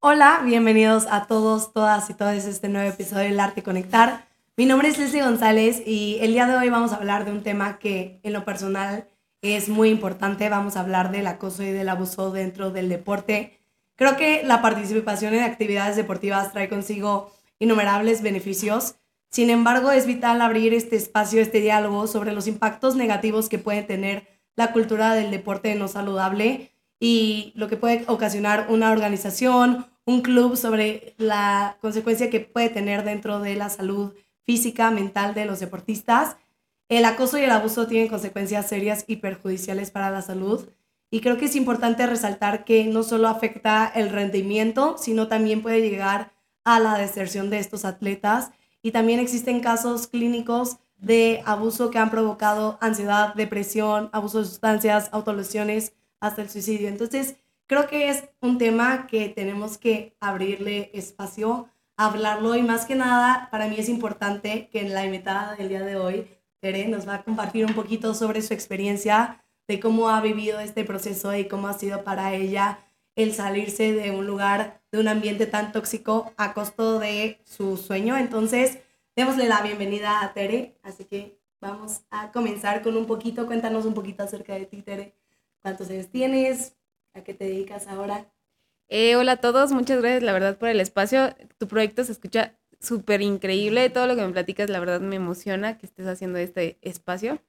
Hola, bienvenidos a todos, todas y todos este nuevo episodio del Arte Conectar. Mi nombre es Leslie González y el día de hoy vamos a hablar de un tema que en lo personal es muy importante. Vamos a hablar del acoso y del abuso dentro del deporte. Creo que la participación en actividades deportivas trae consigo innumerables beneficios. Sin embargo, es vital abrir este espacio, este diálogo sobre los impactos negativos que puede tener la cultura del deporte no saludable y lo que puede ocasionar una organización, un club sobre la consecuencia que puede tener dentro de la salud física, mental de los deportistas. El acoso y el abuso tienen consecuencias serias y perjudiciales para la salud. Y creo que es importante resaltar que no solo afecta el rendimiento, sino también puede llegar a la deserción de estos atletas. Y también existen casos clínicos de abuso que han provocado ansiedad, depresión, abuso de sustancias, autolesiones, hasta el suicidio. Entonces, creo que es un tema que tenemos que abrirle espacio, hablarlo y más que nada, para mí es importante que en la invitada del día de hoy, Tere, nos va a compartir un poquito sobre su experiencia, de cómo ha vivido este proceso y cómo ha sido para ella el salirse de un lugar, de un ambiente tan tóxico a costo de su sueño. Entonces, démosle la bienvenida a Tere, así que vamos a comenzar con un poquito, cuéntanos un poquito acerca de ti, Tere. ¿Cuántos años tienes? ¿A qué te dedicas ahora? Eh, hola a todos, muchas gracias la verdad por el espacio. Tu proyecto se escucha súper increíble, todo lo que me platicas la verdad me emociona que estés haciendo este espacio.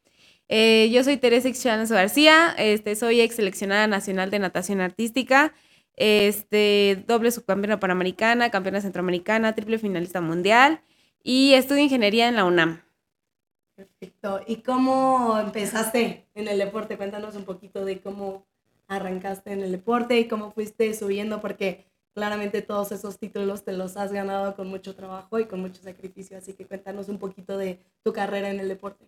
Eh, yo soy Teresa Ixchanes García, este, soy ex seleccionada nacional de natación artística, este, doble subcampeona panamericana, campeona centroamericana, triple finalista mundial y estudio ingeniería en la UNAM. Perfecto. ¿Y cómo empezaste en el deporte? Cuéntanos un poquito de cómo arrancaste en el deporte y cómo fuiste subiendo, porque claramente todos esos títulos te los has ganado con mucho trabajo y con mucho sacrificio. Así que cuéntanos un poquito de tu carrera en el deporte.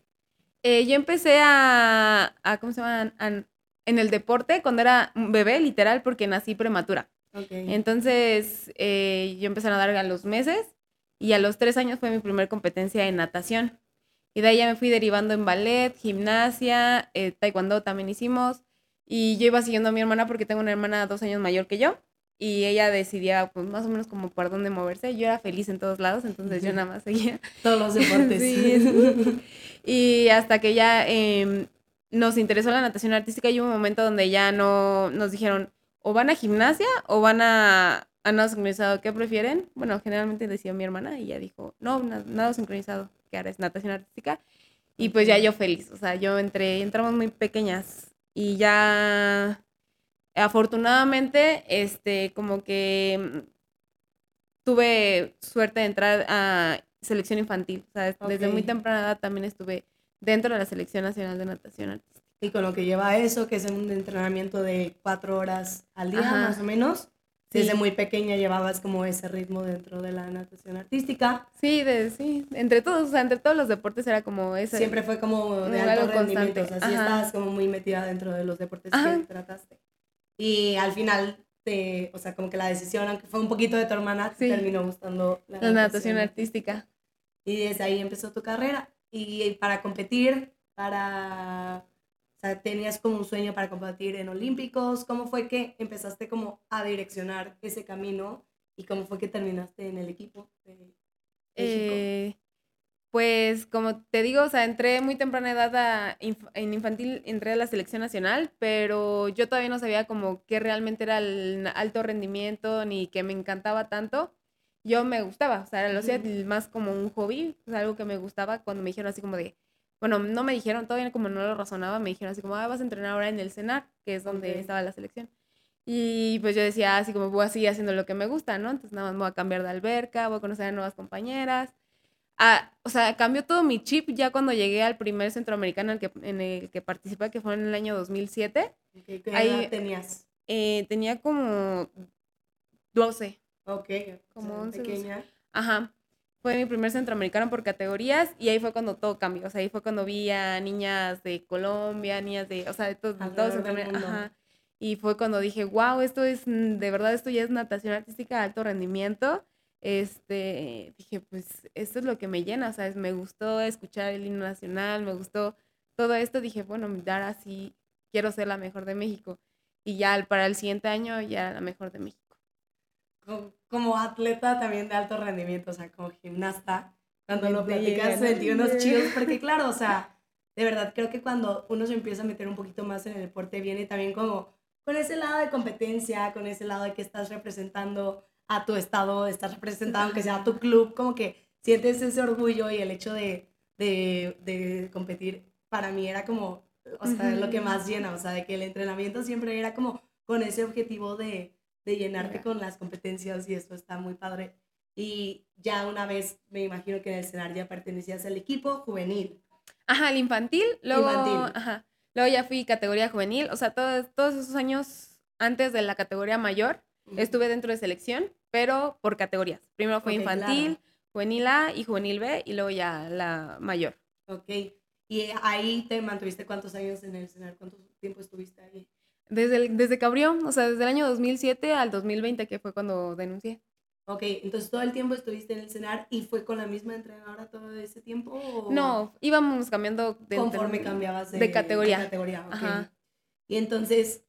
Eh, yo empecé a, ¿cómo se llama? en el deporte cuando era un bebé, literal, porque nací prematura. Entonces, eh, yo empecé a nadar a los meses y a los tres años fue mi primera competencia en natación. Y de ahí ya me fui derivando en ballet, gimnasia, eh, taekwondo también hicimos. Y yo iba siguiendo a mi hermana porque tengo una hermana dos años mayor que yo. Y ella decidía, pues, más o menos como por dónde moverse. Yo era feliz en todos lados, entonces yo nada más seguía. Todos los deportes. y hasta que ya em, nos interesó la natación artística y hubo un momento donde ya no nos dijeron, o van a gimnasia o van a, a nado sincronizado. ¿Qué prefieren? Bueno, generalmente decía mi hermana y ella dijo, no, nado sincronizado que ahora es natación artística. Y pues ya yo feliz, o sea, yo entré, entramos muy pequeñas y ya afortunadamente, este, como que mm, tuve suerte de entrar a selección infantil, o sea, desde muy temprana edad también estuve dentro de la Selección Nacional de Natación Artística. Y con lo que lleva eso, que es un entrenamiento de cuatro horas al día, más o menos. Desde muy pequeña llevabas como ese ritmo dentro de la natación artística. Sí, de, sí, entre todos, o sea, entre todos los deportes era como ese. Siempre fue como de alto rendimiento, o sea, sí estabas como muy metida dentro de los deportes que trataste. Y al final, te, o sea, como que la decisión, aunque fue un poquito de tu hermana, terminó gustando la, la natación artística. Y desde ahí empezó tu carrera. Y para competir, para o sea, tenías como un sueño para competir en Olímpicos. ¿Cómo fue que empezaste como a direccionar ese camino y cómo fue que terminaste en el equipo de, eh, pues como te digo, o sea, entré muy temprana edad en infantil, entré a la selección nacional, pero yo todavía no sabía como qué realmente era el alto rendimiento ni que me encantaba tanto. Yo me gustaba, o sea, lo hacía más como un hobby, o algo que me gustaba cuando me dijeron así como de, bueno, no me dijeron, todavía como no lo razonaba, me dijeron así como, ah, vas a entrenar ahora en el CENAR, que es donde estaba la selección. Y pues yo decía, así como voy a seguir haciendo lo que me gusta, ¿no? Entonces nada más me voy a cambiar de alberca, voy a conocer a nuevas compañeras. Ah, o sea, cambió todo mi chip ya cuando llegué al primer centroamericano en el que, en el que participé, que fue en el año 2007. ¿Qué edad tenías? Eh, tenía como 12. Ok, como 11. Pequeña. Ajá fue mi primer centroamericano por categorías y ahí fue cuando todo cambió. O sea, ahí fue cuando vi a niñas de Colombia, niñas de, o sea, de, todo, todos Ajá. Y fue cuando dije, wow, esto es, mm, de verdad, esto ya es natación artística de alto rendimiento. Este, dije, pues esto es lo que me llena, ¿sabes? Me gustó escuchar el himno nacional, me gustó todo esto. Dije, bueno, dar así, quiero ser la mejor de México. Y ya para el siguiente año, ya la mejor de México. Como, atleta también de alto rendimiento, o sea, como gimnasta, cuando lo platicas sentí unos chills, porque claro, o sea, de verdad creo que cuando uno se empieza a meter un poquito más en el deporte viene también como con ese lado de competencia, con ese lado de que estás representando a tu estado, estás representando aunque sea a tu club, como que sientes ese orgullo y el hecho de, de, de competir para mí era como, o sea, lo que más llena, o sea, de que el entrenamiento siempre era como con ese objetivo de, de llenarte con las competencias y eso está muy padre. Y ya una vez me imagino que en el escenario ya pertenecías al equipo juvenil. Ajá, el infantil, luego, Ajá, luego ya fui categoría juvenil, o sea, todos, todos esos años antes de la categoría mayor estuve dentro de selección, pero por categorías. Primero fue infantil, juvenil A y juvenil B y luego ya la mayor. Ok, y ahí te mantuviste cuántos años en el escenario, cuánto tiempo estuviste ahí. Desde, desde que abrió, o sea, desde el año 2007 al 2020, que fue cuando denuncié. Ok, entonces todo el tiempo estuviste en el CENAR y fue con la misma entrenadora todo ese tiempo. No, íbamos cambiando de conforme cambiabas de, categoría. categoría Ajá. Y entonces,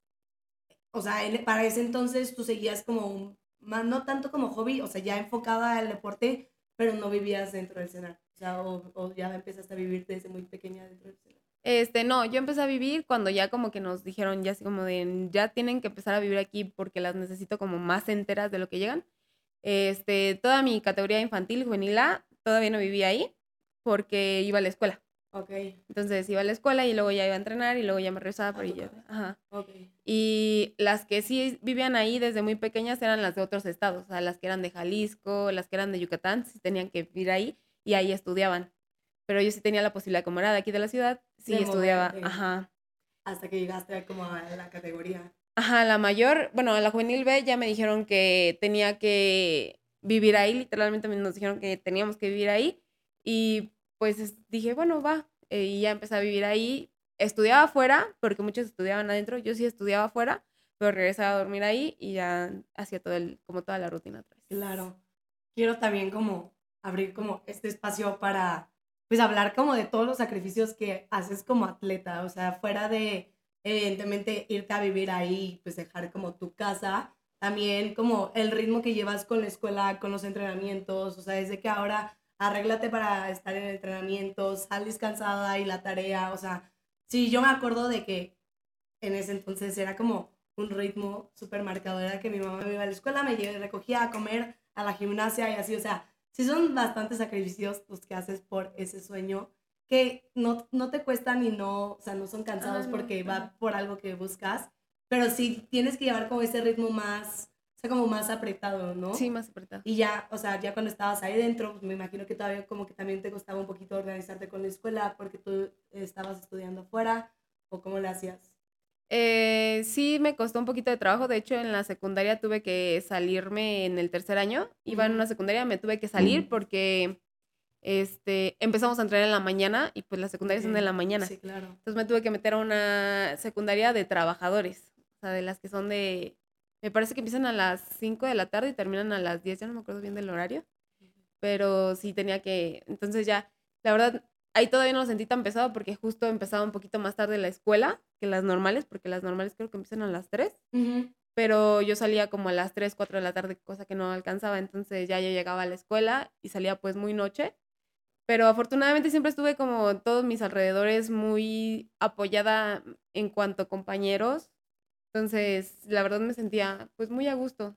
o sea, para ese entonces tú seguías como más no tanto como hobby, o sea, ya enfocada al deporte, pero no vivías dentro del CENAR. O sea, o, o ya empezaste a vivir desde muy pequeña dentro del CENAR. Este, no, yo empecé a vivir cuando ya como que nos dijeron, ya así como de, ya tienen que empezar a vivir aquí porque las necesito como más enteras de lo que llegan. Este, toda mi categoría infantil, juvenil A, todavía no vivía ahí porque iba a la escuela. Ok. Entonces iba a la escuela y luego ya iba a entrenar y luego ya me regresaba por ella. Ajá. Okay. Y las que sí vivían ahí desde muy pequeñas eran las de otros estados, o sea, las que eran de Jalisco, las que eran de Yucatán, sí tenían que vivir ahí y ahí estudiaban pero yo sí tenía la posibilidad, como era de aquí de la ciudad, sí estudiaba, ajá. Hasta que llegaste como a la categoría. Ajá, la mayor, bueno, a la juvenil B ya me dijeron que tenía que vivir ahí, literalmente nos dijeron que teníamos que vivir ahí y pues dije, bueno, va, eh, y ya empecé a vivir ahí. Estudiaba afuera, porque muchos estudiaban adentro, yo sí estudiaba afuera, pero regresaba a dormir ahí y ya hacía todo el, como toda la rutina atrás. Claro. Quiero también como abrir como este espacio para pues hablar como de todos los sacrificios que haces como atleta, o sea, fuera de evidentemente irte a vivir ahí, pues dejar como tu casa, también como el ritmo que llevas con la escuela, con los entrenamientos, o sea, desde que ahora arréglate para estar en el entrenamiento, sal descansada y la tarea, o sea, sí, yo me acuerdo de que en ese entonces era como un ritmo súper marcado, era que mi mamá me iba a la escuela, me recogía a comer a la gimnasia y así, o sea, sí son bastantes sacrificios los que haces por ese sueño que no, no te cuestan y no, o sea, no son cansados porque va por algo que buscas, pero sí tienes que llevar como ese ritmo más, o sea, como más apretado, ¿no? Sí, más apretado. Y ya, o sea, ya cuando estabas ahí dentro, pues me imagino que todavía como que también te costaba un poquito organizarte con la escuela porque tú estabas estudiando fuera o cómo lo hacías. Eh, sí, me costó un poquito de trabajo. De hecho, en la secundaria tuve que salirme en el tercer año. Iba en una secundaria, me tuve que salir porque este, empezamos a entrar en la mañana y pues las secundarias son de la mañana. Sí, claro. Entonces me tuve que meter a una secundaria de trabajadores, o sea, de las que son de, me parece que empiezan a las 5 de la tarde y terminan a las 10, ya no me acuerdo bien del horario, pero sí tenía que, entonces ya, la verdad, ahí todavía no lo sentí tan pesado porque justo empezaba un poquito más tarde la escuela que las normales, porque las normales creo que empiezan a las 3. Pero yo salía como a las 3, 4 de la tarde, cosa que no alcanzaba. Entonces ya yo llegaba a la escuela y salía pues muy noche. Pero afortunadamente siempre estuve como todos mis alrededores muy apoyada en cuanto a compañeros. Entonces, la verdad me sentía pues muy a gusto.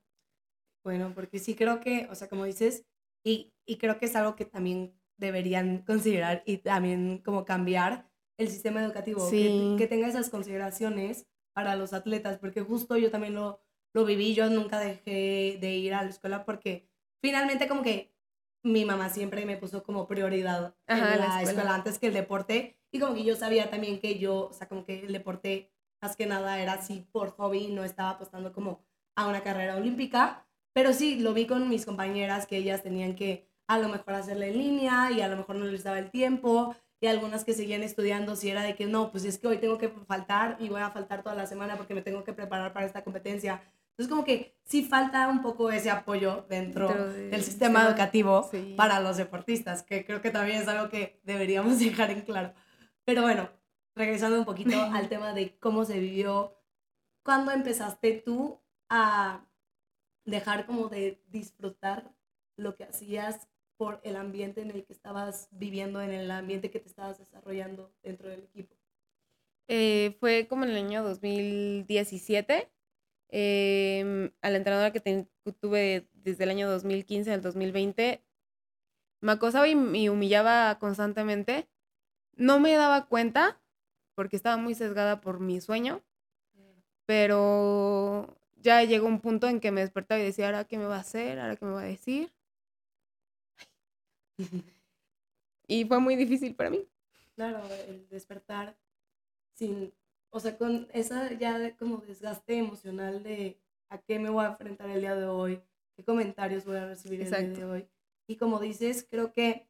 Bueno, porque sí creo que, o sea, como dices, y, y creo que es algo que también deberían considerar y también como cambiar el sistema educativo, que, tenga esas consideraciones para los atletas, porque justo yo también lo, lo viví, yo nunca dejé de ir a la escuela porque finalmente como que mi mamá siempre me puso como prioridad en la, escuela. antes que el deporte y como que yo sabía también que yo, o sea, como que el deporte más que nada era así por hobby, no estaba apostando como a una carrera olímpica, pero sí, lo vi con mis compañeras que ellas tenían que a lo mejor hacerla en línea y a lo mejor no les daba el tiempo y algunas que seguían estudiando si era de que no, pues es que hoy tengo que faltar y voy a faltar toda la semana porque me tengo que preparar para esta competencia. Entonces como que sí falta un poco ese apoyo dentro, del sistema educativo para los deportistas, que creo que también es algo que deberíamos dejar en claro. Pero bueno, regresando un poquito al tema de cómo se vivió, ¿cuándo empezaste tú a dejar como de disfrutar lo que hacías por el ambiente en el que estabas viviendo, en el ambiente que te estabas desarrollando dentro del equipo? Eh, fue como en el año 2017. Em, a la entrenadora que tuve desde el año 2015 al 2020 me acosaba y me humillaba constantemente. No me daba cuenta porque estaba muy sesgada por mi sueño, pero ya llegó un punto en que me despertaba y decía, ¿ahora qué me va a hacer? ¿Ahora qué me va a decir? y fue muy difícil para mí. Claro, el despertar sin, o sea, con esa ya como desgaste emocional de a qué me voy a enfrentar el día de hoy, qué comentarios voy a recibir el día de hoy. Y como dices, creo que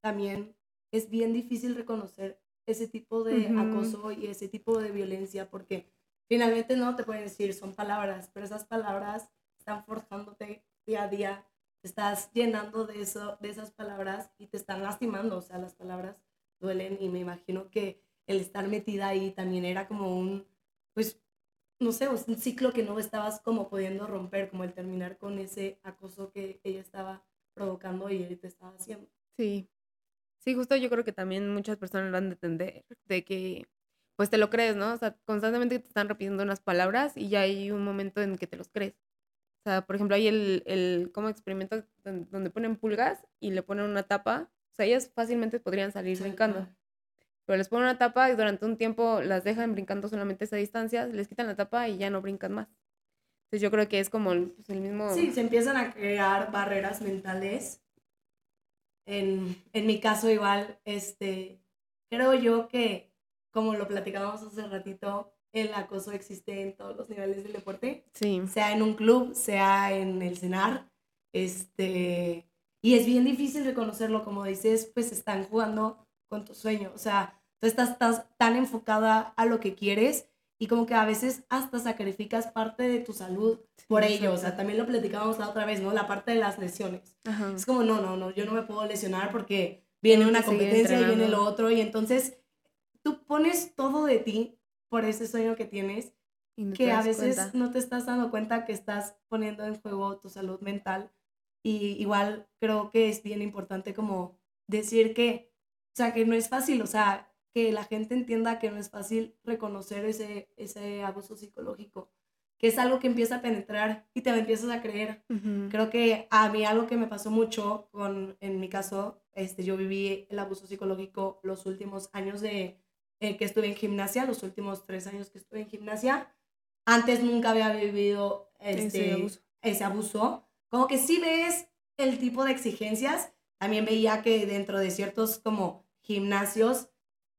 también es bien difícil reconocer ese tipo de acoso y ese tipo de violencia porque finalmente no te pueden decir, son palabras, pero esas palabras están forjándote día a día, estás llenando de, eso, de esas palabras y te están lastimando, o sea, las palabras duelen y me imagino que el estar metida ahí también era como un, pues, no sé, un ciclo que no estabas como pudiendo romper, como el terminar con ese acoso que ella estaba provocando y él te estaba haciendo. Sí, sí, justo yo creo que también muchas personas van a entender de que pues te lo crees, ¿no? O sea, constantemente te están repitiendo unas palabras y ya hay un momento en que te los crees. O sea, por ejemplo, hay el, el como experimento donde ponen pulgas y le ponen una tapa. O sea, ellas fácilmente podrían salir brincando. Pero les ponen una tapa y durante un tiempo las dejan brincando solamente esa distancia, les quitan la tapa y ya no brincan más. Entonces yo creo que es como el, pues, el mismo... Sí, se empiezan a crear barreras mentales. En, en mi caso igual, este, creo yo que como lo platicábamos hace ratito, el acoso existe en todos los niveles del deporte. Sí. Sea en un club, sea en el cenar. Este, y es bien difícil reconocerlo, como dices, pues están jugando con tu sueño. O sea, tú estás, estás tan enfocada a lo que quieres y como que a veces hasta sacrificas parte de tu salud por ello. O sea, también lo platicábamos la otra vez, ¿no? La parte de las lesiones. Es como, no, no, no, yo no me puedo lesionar porque viene una competencia y viene lo otro y entonces tú pones todo de ti por ese sueño que tienes, que a veces no te estás dando cuenta que estás poniendo en juego tu salud mental. Y igual creo que es bien importante como decir que, o sea, que no es fácil, o sea, que la gente entienda que no es fácil reconocer ese, ese abuso psicológico, que es algo que empieza a penetrar y te lo empiezas a creer. Creo que a mí algo que me pasó mucho con, en mi caso, este, yo viví el abuso psicológico los últimos años de, eh, que estuve en gimnasia, los últimos tres años que estuve en gimnasia. Antes nunca había vivido este, ese, abuso. Como que sí ves el tipo de exigencias. También veía que dentro de ciertos como gimnasios,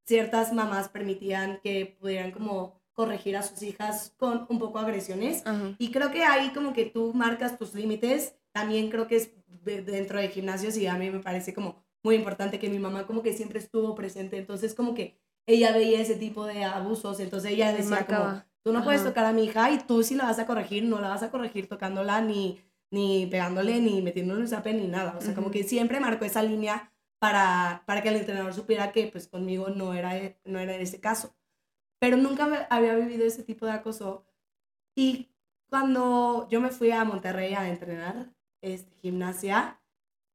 ciertas mamás permitían que pudieran como corregir a sus hijas con un poco agresiones. Y creo que ahí como que tú marcas tus límites. También creo que es dentro de gimnasios y a mí me parece como muy importante que mi mamá como que siempre estuvo presente. Entonces como que ella veía ese tipo de abusos, entonces ella decía como, tú no puedes tocar a mi hija y tú si la vas a corregir, no la vas a corregir tocándola ni, ni pegándole, ni metiéndole un zape, ni nada. O sea, como que siempre marcó esa línea para, para que el entrenador supiera que pues conmigo no era, no era ese caso. Pero nunca había vivido ese tipo de acoso. Y cuando yo me fui a Monterrey a entrenar este, gimnasia,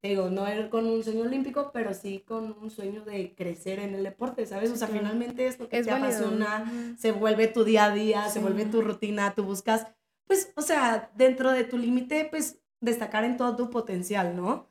digo, no con un sueño olímpico, pero sí con un sueño de crecer en el deporte, ¿sabes? O sea, finalmente es lo que te apasiona, se vuelve tu día a día, se vuelve tu rutina, tú buscas, pues, o sea, dentro de tu límite, pues, destacar en todo tu potencial, ¿no?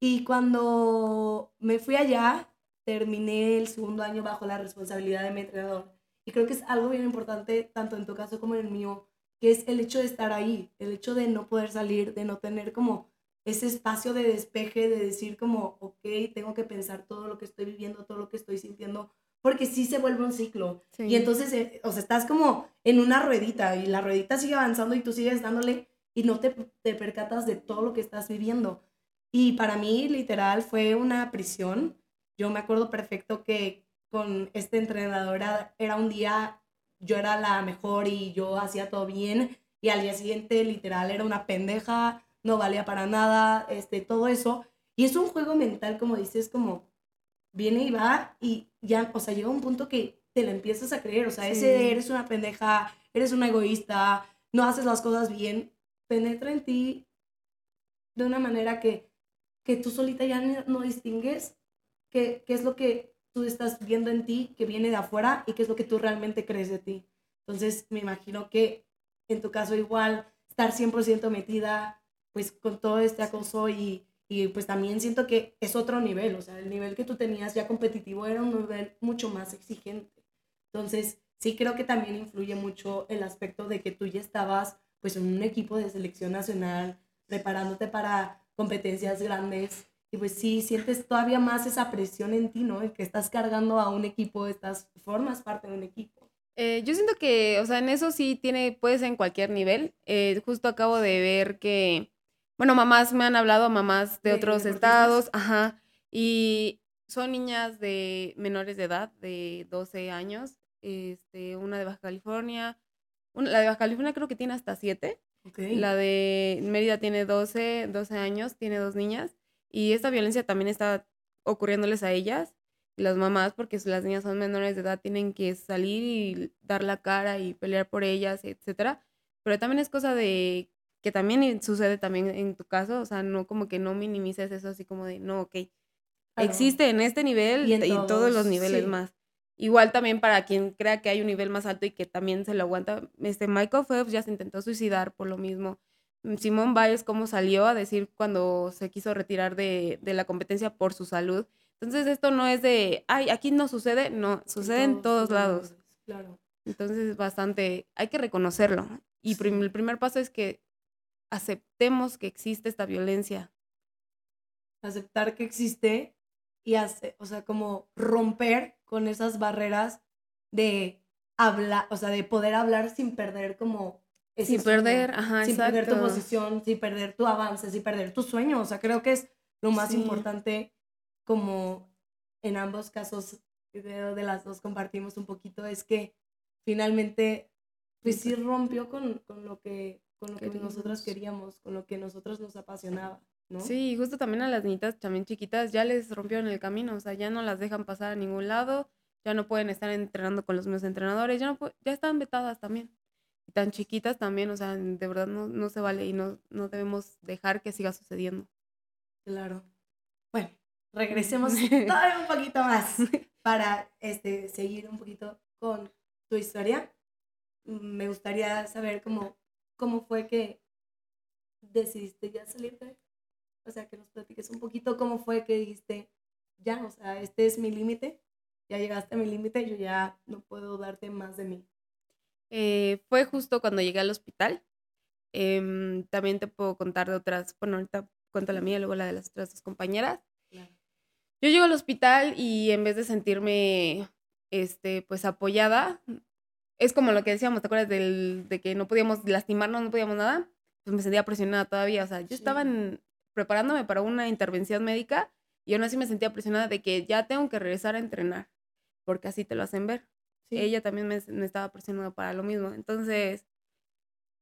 Y cuando me fui allá, terminé el segundo año bajo la responsabilidad de mi entrenador. Y creo que es algo bien importante, tanto en tu caso como en el mío, que es el hecho de estar ahí, el hecho de no poder salir, de no tener como ese espacio de despeje, de decir como, ok, tengo que pensar todo lo que estoy viviendo, todo lo que estoy sintiendo, porque sí se vuelve un ciclo. Y entonces, eh, o sea, estás como en una ruedita y la ruedita sigue avanzando y tú sigues dándole y no te, te percatas de todo lo que estás viviendo. Y para mí, literal, fue una prisión. Yo me acuerdo perfecto que con este entrenador era, era un día, yo era la mejor y yo hacía todo bien, y al día siguiente, literal, era una pendeja no valía para nada, este, todo eso. Y es un juego mental, como dices, como viene y va y ya, o sea, llega un punto que te lo empiezas a creer, o sea, ese eres una pendeja, eres una egoísta, no haces las cosas bien, penetra en ti de una manera que, que tú solita ya no distingues qué, qué es lo que tú estás viendo en ti que viene de afuera y qué es lo que tú realmente crees de ti. Entonces, me imagino que en tu caso igual, estar 100% metida pues con todo este acoso y, y pues también siento que es otro nivel, o sea, el nivel que tú tenías ya competitivo era un nivel mucho más exigente. Entonces, sí creo que también influye mucho el aspecto de que tú ya estabas pues en un equipo de selección nacional, preparándote para competencias grandes y pues sí sientes todavía más esa presión en ti, ¿no? En que estás cargando a un equipo, estás, formas parte de un equipo. Eh, yo siento que, o sea, en eso sí tiene, puede ser en cualquier nivel. Eh, justo acabo de ver que, bueno, mamás me han hablado, mamás de, otros estados, ajá, y son niñas de menores de edad, de 12 años, este, una de Baja California, la de Baja California creo que tiene hasta siete. La de Mérida tiene 12, 12 años, tiene dos niñas. Y esta violencia también está ocurriéndoles a ellas, las mamás, porque las niñas son menores de edad, tienen que salir y dar la cara y pelear por ellas, etcétera. Pero también es cosa de que también sucede también en tu caso, o sea, no como que no minimices eso así como de, no, ok, existe en este nivel y en todos, los niveles más. Igual también para quien crea que hay un nivel más alto y que también se lo aguanta, este Michael Phelps ya se intentó suicidar por lo mismo. Mm, Simón Biles cómo salió a decir cuando se quiso retirar de, la competencia por su salud. Entonces esto no es de, ay, aquí no sucede, no, sucede en todos, lados. Claro. Entonces es bastante, hay que reconocerlo. Y el primer paso es que aceptemos que existe esta violencia. Aceptar que existe y hace, o sea, como romper con esas barreras de hablar, o sea, de poder hablar sin perder como... Sin perder, ajá, Sin perder tu posición, sin perder tu avance, sin perder tu sueño. O sea, creo que es lo más importante como en ambos casos de, las dos compartimos un poquito, es que finalmente, pues sí rompió con, con lo que, con lo que nosotros queríamos, con lo que nosotros nos apasionaba. Sí, justo también a las niñitas también chiquitas ya les rompieron el camino, o sea, ya no las dejan pasar a ningún lado, ya no pueden estar entrenando con los mismos entrenadores, ya, no ya están vetadas también. Y tan chiquitas también, o sea, de verdad no, no se vale y no, no debemos dejar que siga sucediendo. Claro. Bueno, regresemos todavía un poquito más para este, seguir un poquito con tu historia. Me gustaría saber cómo, cómo fue que decidiste ya salir de o sea, que nos platiques un poquito cómo fue que dijiste, ya, o sea, este es mi límite, ya llegaste a mi límite, yo ya no puedo darte más de mí. Eh, fue justo cuando llegué al hospital. Em, también te puedo contar de otras, bueno, ahorita cuento la mía, luego la de las otras dos compañeras. Yo llego al hospital y en vez de sentirme, este, pues apoyada, es como lo que decíamos, ¿te acuerdas del, de que no podíamos lastimarnos, no podíamos nada? Pues me sentía presionada todavía, o sea, yo estaba en, preparándome para una intervención médica y aún así me sentía presionada de que ya tengo que regresar a entrenar, porque así te lo hacen ver. Ella también me, estaba presionando para lo mismo. Entonces,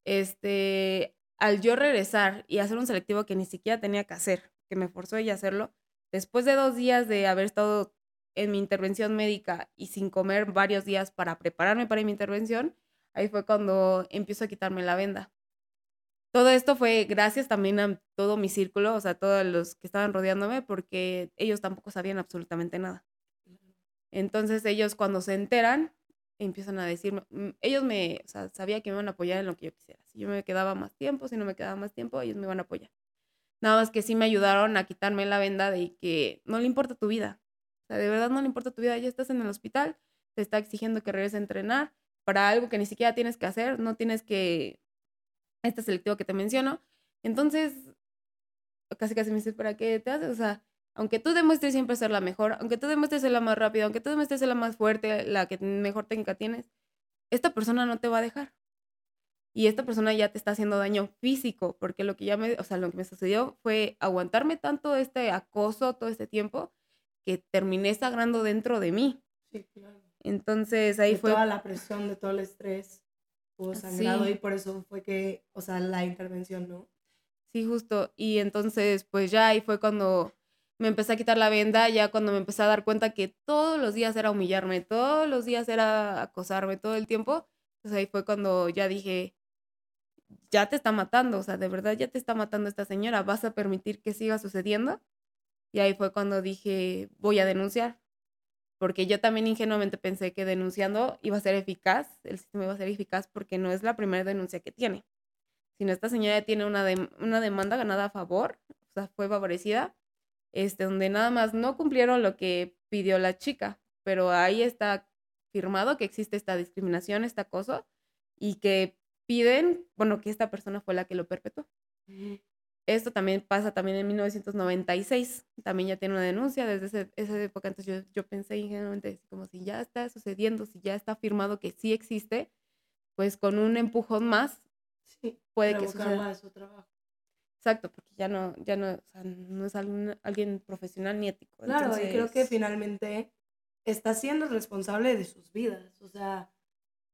este, al yo regresar y hacer un selectivo que ni siquiera tenía que hacer, que me forzó ella a hacerlo, después de dos días de haber estado en mi intervención médica y sin comer varios días para prepararme para mi intervención, ahí fue cuando empiezo a quitarme la venda. Todo esto fue gracias también a todo mi círculo, o sea, todos los que estaban rodeándome, porque ellos tampoco sabían absolutamente nada. Entonces ellos cuando se enteran, empiezan a decir, mm, ellos me, o sea, sabía que me iban a apoyar en lo que yo quisiera. Si yo me quedaba más tiempo, si no me quedaba más tiempo, ellos me iban a apoyar. Nada más que sí me ayudaron a quitarme la venda de que no le importa tu vida. De verdad no le importa tu vida. Ya estás en el hospital, te está exigiendo que regreses a entrenar para algo que ni siquiera tienes que hacer. No tienes que este selectivo que te menciono. Entonces, casi casi me dices, ¿para qué te haces? O sea, aunque tú demuestres siempre ser la mejor, aunque tú demuestres ser la más rápida, aunque tú demuestres ser la más fuerte, la que mejor técnica tienes, esta persona no te va a dejar. Y esta persona ya te está haciendo daño físico, porque lo que ya me, o sea, lo que me sucedió fue aguantarme tanto este acoso todo este tiempo que terminé sagrando dentro de mí. Sí, claro. Entonces ahí fue toda la presión, de todo el estrés sangrado y por eso fue que, o sea, la intervención, ¿no? Sí, justo. Y entonces, pues ya ahí fue cuando me empecé a quitar la venda, ya cuando me empecé a dar cuenta que todos los días era humillarme, todos los días era acosarme todo el tiempo. Entonces ahí fue cuando ya dije, ya te está matando, o sea, de verdad ya te está matando esta señora, ¿vas a permitir que siga sucediendo? Y ahí fue cuando dije, voy a denunciar, porque yo también ingenuamente pensé que denunciando iba a ser eficaz, el sistema iba a ser eficaz porque no es la primera denuncia que tiene, sino esta señora tiene una, una demanda ganada a favor, o sea, fue favorecida, este, donde nada más no cumplieron lo que pidió la chica, pero ahí está firmado que existe esta discriminación, este acoso, y que piden, bueno, que esta persona fue la que lo perpetuó. Esto también pasa también en 1996, también ya tiene una denuncia desde esa época, entonces yo, yo pensé ingenuamente, como si ya está sucediendo, si ya está firmado que sí existe, pues con un empujón más sí, puede que suceda. Su trabajo. Exacto, porque ya no, ya no, o sea, no es alguien, profesional ni ético. Claro, y creo que finalmente está siendo responsable de sus vidas, o sea,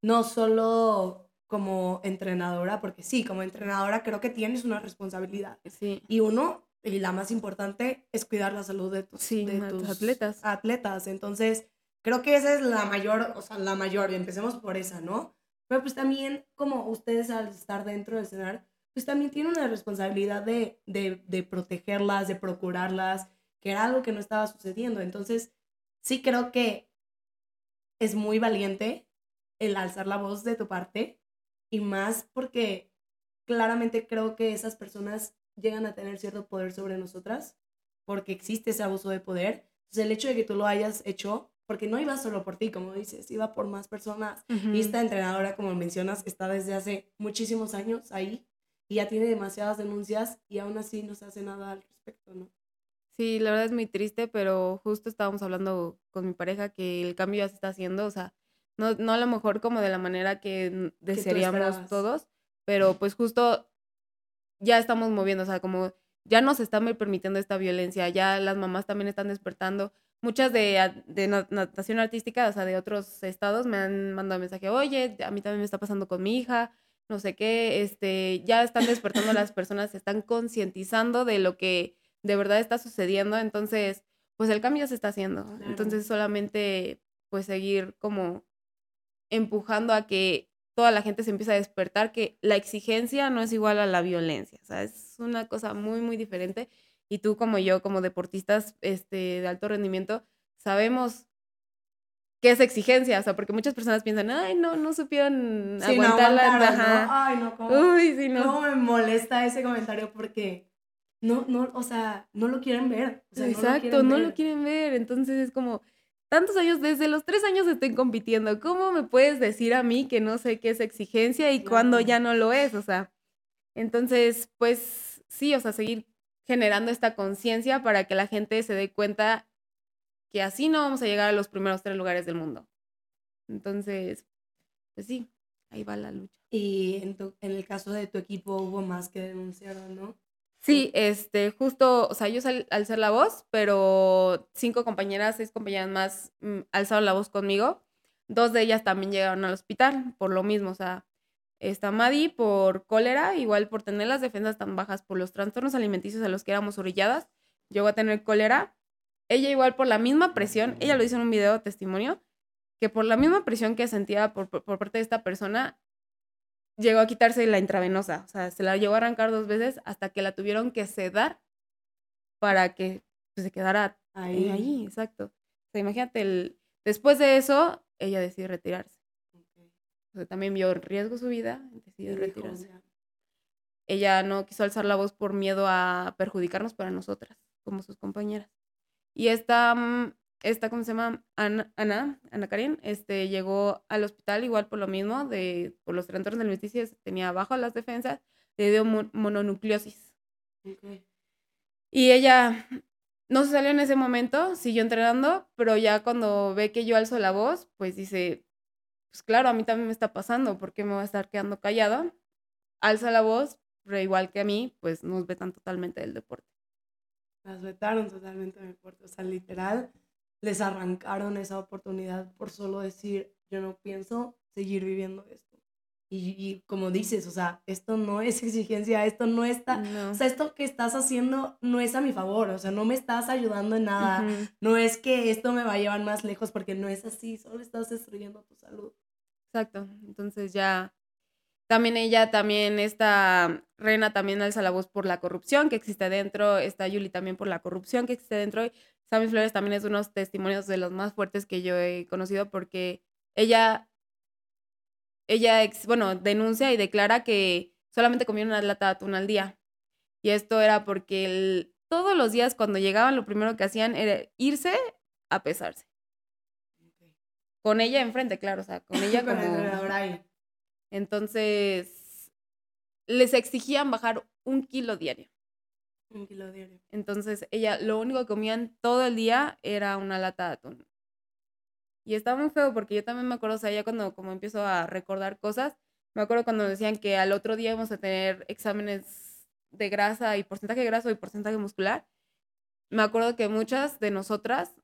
no solo como entrenadora, porque sí, como entrenadora creo que tienes una responsabilidad. Sí. Y uno, y la más importante, es cuidar la salud de tus, de tus atletas. atletas. Entonces, creo que esa es la mayor, o sea, la mayor, y empecemos por esa, ¿no? Pero pues también, como ustedes al estar dentro del escenario, pues también tienen una responsabilidad de, de, de protegerlas, de procurarlas, que era algo que no estaba sucediendo. Entonces, sí creo que es muy valiente el alzar la voz de tu parte y más porque claramente creo que esas personas llegan a tener cierto poder sobre nosotras porque existe ese abuso de poder. Entonces el hecho de que tú lo hayas hecho, porque no iba solo por ti, como dices, iba por más personas. Y esta entrenadora, como mencionas, está desde hace muchísimos años ahí y ya tiene demasiadas denuncias y aún así no se hace nada al respecto, ¿no? Sí, la verdad es muy triste, pero justo estábamos hablando con mi pareja que el cambio ya se está haciendo, o sea, no, no a lo mejor como de la manera que desearíamos todos, pero pues justo ya estamos moviendo, o sea, como ya nos están permitiendo esta violencia, ya las mamás también están despertando. Muchas de, de natación artística, o sea, de otros estados, me han mandado mensaje, oye, a mí también me está pasando con mi hija, no sé qué, este, ya están despertando las personas, se están concientizando de lo que de verdad está sucediendo, entonces, pues el cambio se está haciendo. Entonces, solamente, pues seguir como empujando a que toda la gente se empiece a despertar que la exigencia no es igual a la violencia, o sea, es una cosa muy, muy diferente. Y tú como yo, como deportistas este, de alto rendimiento, sabemos qué es exigencia, o sea, porque muchas personas piensan, ay, no, no supieron aguantar la... Ay, no, ¿cómo, Uy, sí, no. ¿cómo me molesta ese comentario? Porque no, no, o sea, no lo quieren ver. Exacto, no lo quieren ver. Entonces es como, tantos años, desde los tres años estoy compitiendo. ¿Cómo me puedes decir a mí que no sé qué es exigencia y cuándo ya no lo es? O sea, entonces, pues sí, o sea, seguir generando esta conciencia para que la gente se dé cuenta que así no vamos a llegar a los primeros tres lugares del mundo. Entonces, pues sí, ahí va la lucha. Y en, en el caso de tu equipo hubo más que denunciar, ¿no? Sí, este, justo, o sea, yo al ser la voz, pero cinco compañeras, seis compañeras más mm, alzaron la voz conmigo. Dos de ellas también llegaron al hospital por lo mismo, o sea, está Madi por cólera, igual por tener las defensas tan bajas por los trastornos alimenticios a los que éramos orilladas, llegó a tener cólera. Ella igual por la misma presión, ella lo dice en un video testimonio, que por la misma presión que sentía por, por parte de esta persona, llegó a quitarse la intravenosa, o sea, se la llevó a arrancar dos veces hasta que la tuvieron que sedar para que pues, se quedara ahí. ahí, exacto. O sea, imagínate, el, después de eso, ella decidió retirarse. O sea, también vio en riesgo su vida, decidió retirarse. ella no quiso alzar la voz por miedo a perjudicarnos para nosotras, como sus compañeras. Y esta mm, esta, ¿cómo se llama? Ana, Ana, Ana Karen, este, llegó al hospital igual por lo mismo, de, por los trastornos alimenticio, tenía bajo las defensas, le dio mononucleosis. Y ella no se salió en ese momento, siguió entrenando, pero ya cuando ve que yo alzo la voz, pues dice, pues claro, a mí también me está pasando, ¿por qué me va a estar quedando callada? Alza la voz, pero igual que a mí, pues nos vetan totalmente del deporte. Las vetaron totalmente del deporte, o sea, literal, les arrancaron esa oportunidad por solo decir, yo no pienso seguir viviendo esto. Y, como dices, o sea, esto no es exigencia, esto no está, o sea, esto que estás haciendo no es a mi favor, o sea, no me estás ayudando en nada, no es que esto me va a llevar más lejos porque no es así, solo estás destruyendo tu salud. Exacto, entonces ya, También ella, también esta Rena también alza la voz por la corrupción que existe dentro, está Yuli también por la corrupción que existe dentro. Y Sammy Flores también es unos testimonios de los más fuertes que yo he conocido porque ella, ella, bueno, denuncia y declara que solamente comía una lata de atún al día. Y esto era porque todos los días cuando llegaban lo primero que hacían era irse a pesarse. Con ella enfrente, claro, o sea, con ella como... Entonces, les exigían bajar un kilo diario. Un kilo diario. Entonces, ella lo único que comían todo el día era una lata de atún. Y estaba muy feo porque yo también me acuerdo, o sea, ya cuando como empiezo a recordar cosas, me acuerdo cuando decían que al otro día íbamos a tener exámenes de grasa y porcentaje de grasa y porcentaje muscular. Me acuerdo que muchas de nosotras,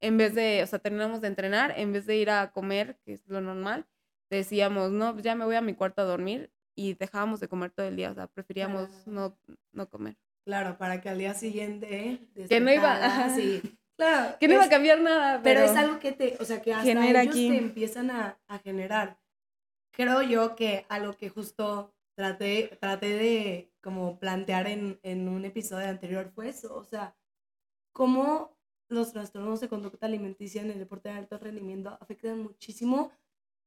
en vez de, o sea, terminamos de entrenar, en vez de ir a comer, que es lo normal, decíamos, no, pues ya me voy a mi cuarto a dormir y dejábamos de comer todo el día, o sea, preferíamos no, no comer. Claro, para que al día siguiente... Que no iba... Sí, claro. Que no iba a cambiar nada. Pero, es algo que te, o sea, que hasta ellos aquí. te empiezan a, a, generar. Creo yo que a lo que justo traté, traté de como plantear en, en un episodio anterior fue eso, o sea, cómo los trastornos de conducta alimenticia en el deporte de alto rendimiento afectan muchísimo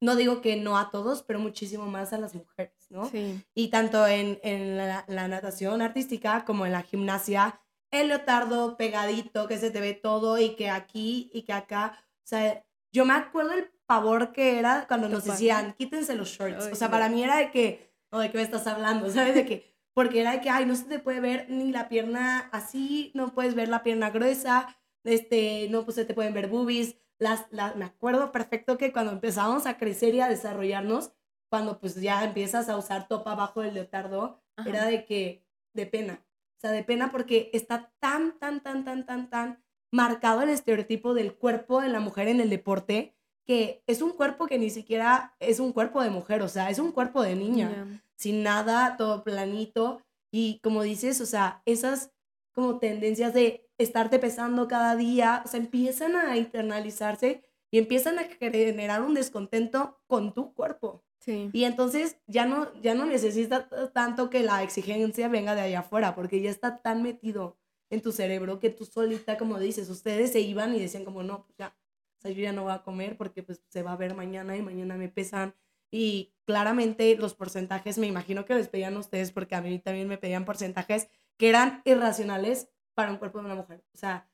no digo que no a todos, pero muchísimo más a las mujeres, ¿no? Sí. Y tanto en, la, natación artística como en la gimnasia, el leotardo pegadito, que se te ve todo y que aquí y que acá, o sea, yo me acuerdo el pavor que era cuando nos decían, quítense los shorts, o sea, para mí era de que, o de qué me estás hablando, ¿sabes? De que, porque era de que, ay, no se te puede ver ni la pierna así, no puedes ver la pierna gruesa, este, no, pues se te pueden ver boobies, las, me acuerdo perfecto que cuando empezábamos a crecer y a desarrollarnos, cuando pues ya empiezas a usar topa abajo del leotardo, era de que, de pena. O sea, de pena porque está tan, tan, tan, tan, tan, tan marcado el estereotipo del cuerpo de la mujer en el deporte, que es un cuerpo que ni siquiera es un cuerpo de mujer, o sea, es un cuerpo de niña, sin nada, todo planito. Y como dices, o sea, esas como tendencias de estarte pesando cada día, o sea, empiezan a internalizarse y empiezan a generar un descontento con tu cuerpo. Sí. Y entonces ya no, ya no necesitas tanto que la exigencia venga de allá afuera, porque ya está tan metido en tu cerebro que tú solita, como dices, ustedes se iban y decían como, no, pues ya, o sea, yo ya no voy a comer porque pues se va a ver mañana y mañana me pesan. Y claramente los porcentajes, me imagino que les pedían a ustedes, porque a mí también me pedían porcentajes que eran irracionales para un cuerpo de una mujer. O sea,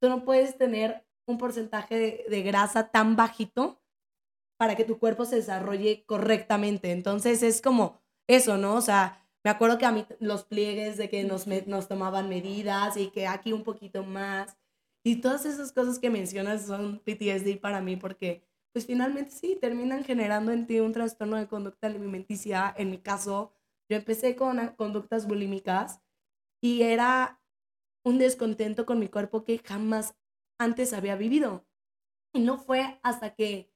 tú no puedes tener un porcentaje de, grasa tan bajito para que tu cuerpo se desarrolle correctamente. Entonces es como eso, ¿no? O sea, me acuerdo que a mí los pliegues de que nos, nos tomaban medidas y que aquí un poquito más. Y todas esas cosas que mencionas son PTSD para mí porque pues finalmente sí, terminan generando en ti un trastorno de conducta alimenticia. En mi caso, yo empecé con conductas bulímicas y era un descontento con mi cuerpo que jamás antes había vivido. Y no fue hasta que